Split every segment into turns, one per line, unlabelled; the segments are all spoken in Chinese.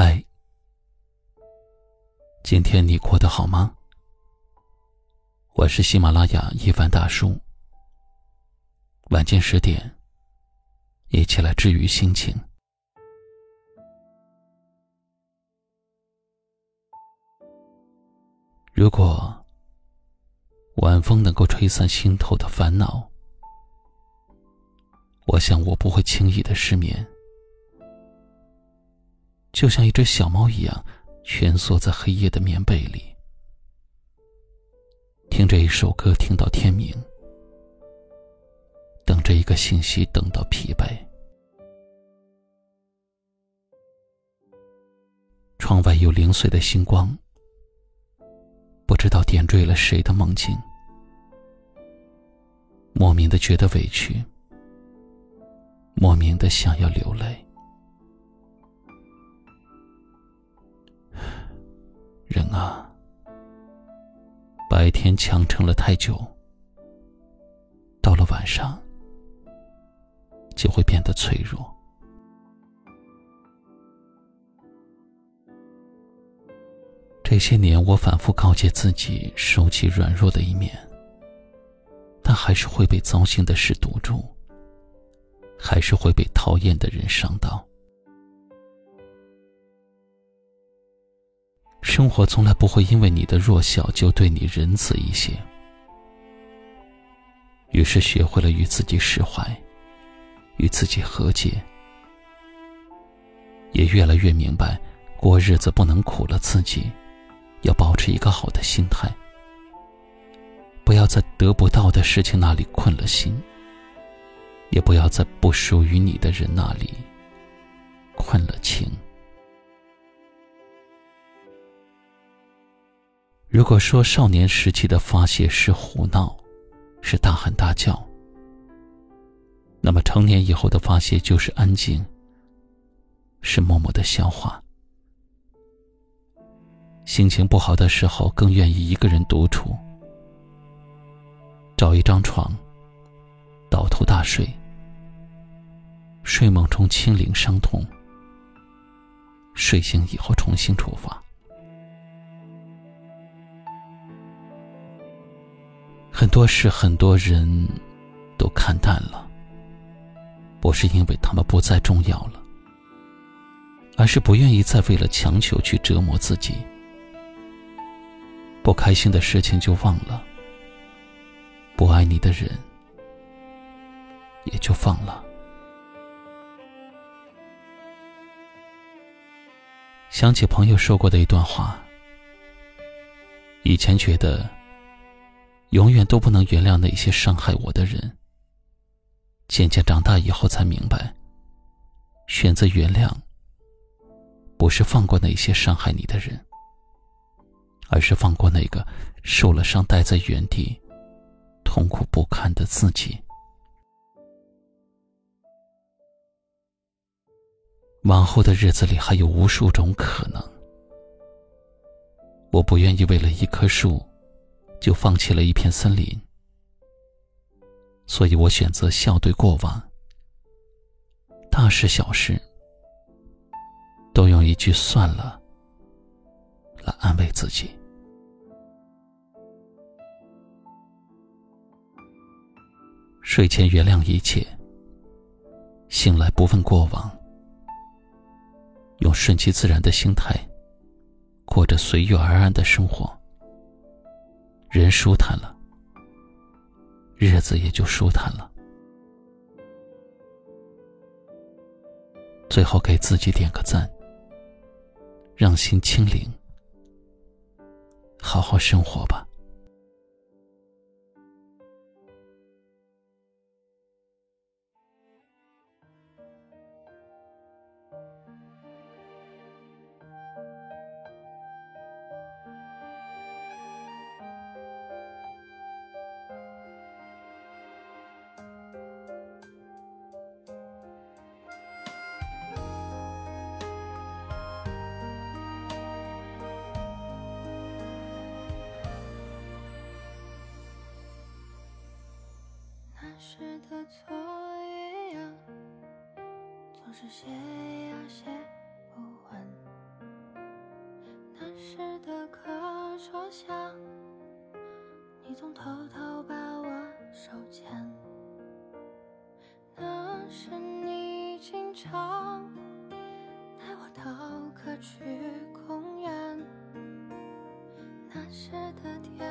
嗨，今天你过得好吗？我是喜马拉雅一凡大叔。晚间十点，一起来治愈心情。如果晚风能够吹散心头的烦恼，我想我不会轻易的失眠。就像一只小猫一样，蜷缩在黑夜的棉被里，听着一首歌，听到天明，等着一个信息，等到疲惫。窗外有零碎的星光，不知道点缀了谁的梦境，莫名的觉得委屈，莫名的想要流泪。啊，白天强撑了太久，到了晚上就会变得脆弱。这些年，我反复告诫自己收起软弱的一面，但还是会被糟心的事堵住，还是会被讨厌的人伤到。生活从来不会因为你的弱小就对你仁慈一些，于是学会了与自己释怀，与自己和解，也越来越明白，过日子不能苦了自己，要保持一个好的心态，不要在得不到的事情那里困了心，也不要在不属于你的人那里困了情。如果说少年时期的发泄是胡闹，是大喊大叫，那么成年以后的发泄就是安静，是默默的消化。心情不好的时候，更愿意一个人独处，找一张床，倒头大睡，睡梦中清零伤痛，睡醒以后重新出发。很多事，很多人，都看淡了。不是因为他们不再重要了，而是不愿意再为了强求去折磨自己。不开心的事情就忘了，不爱你的人也就放了。想起朋友说过的一段话，以前觉得。永远都不能原谅那些伤害我的人。渐渐长大以后才明白，选择原谅，不是放过那些伤害你的人，而是放过那个受了伤待在原地、痛苦不堪的自己。往后的日子里还有无数种可能，我不愿意为了一棵树。就放弃了一片森林，所以我选择笑对过往。大事小事，都用一句“算了”来安慰自己。睡前原谅一切，醒来不问过往，用顺其自然的心态，过着随遇而安的生活。人舒坦了，日子也就舒坦了。最后给自己点个赞，让心清零，好好生活吧。
时的错一样，总是写呀写不完。那时的课桌下，你总偷偷把我手牵。那时你经常带我逃课去公园。那时的天。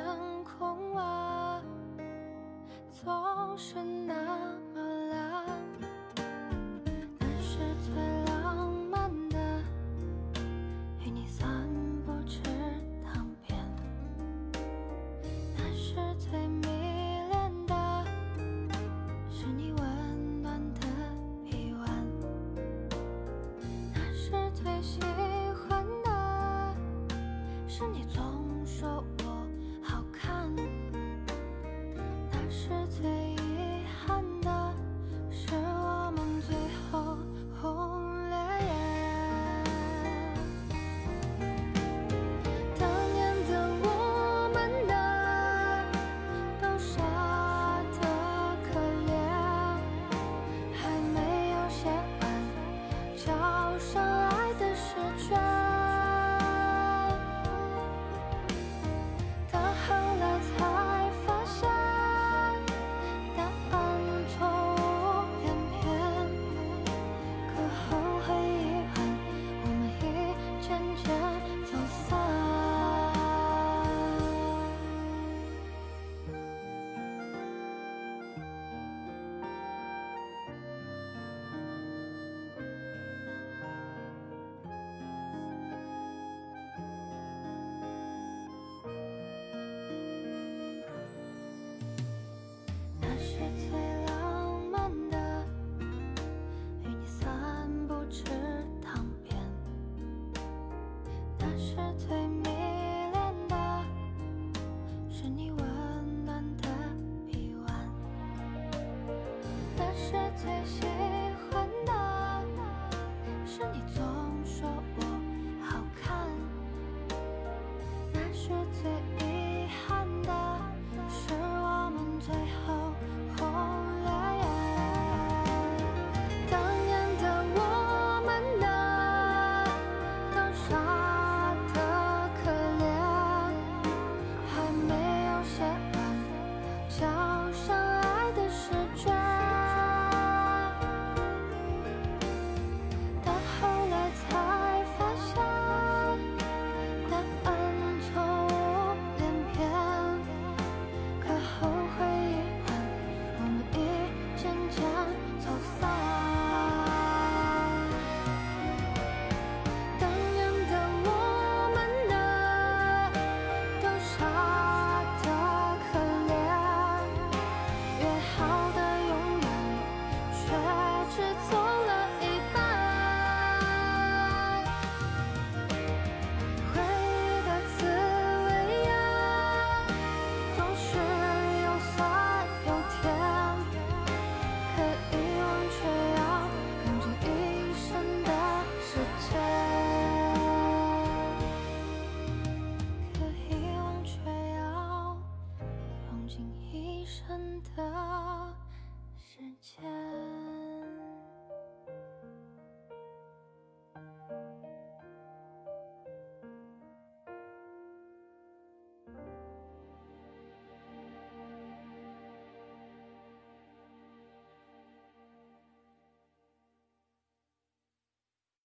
最是。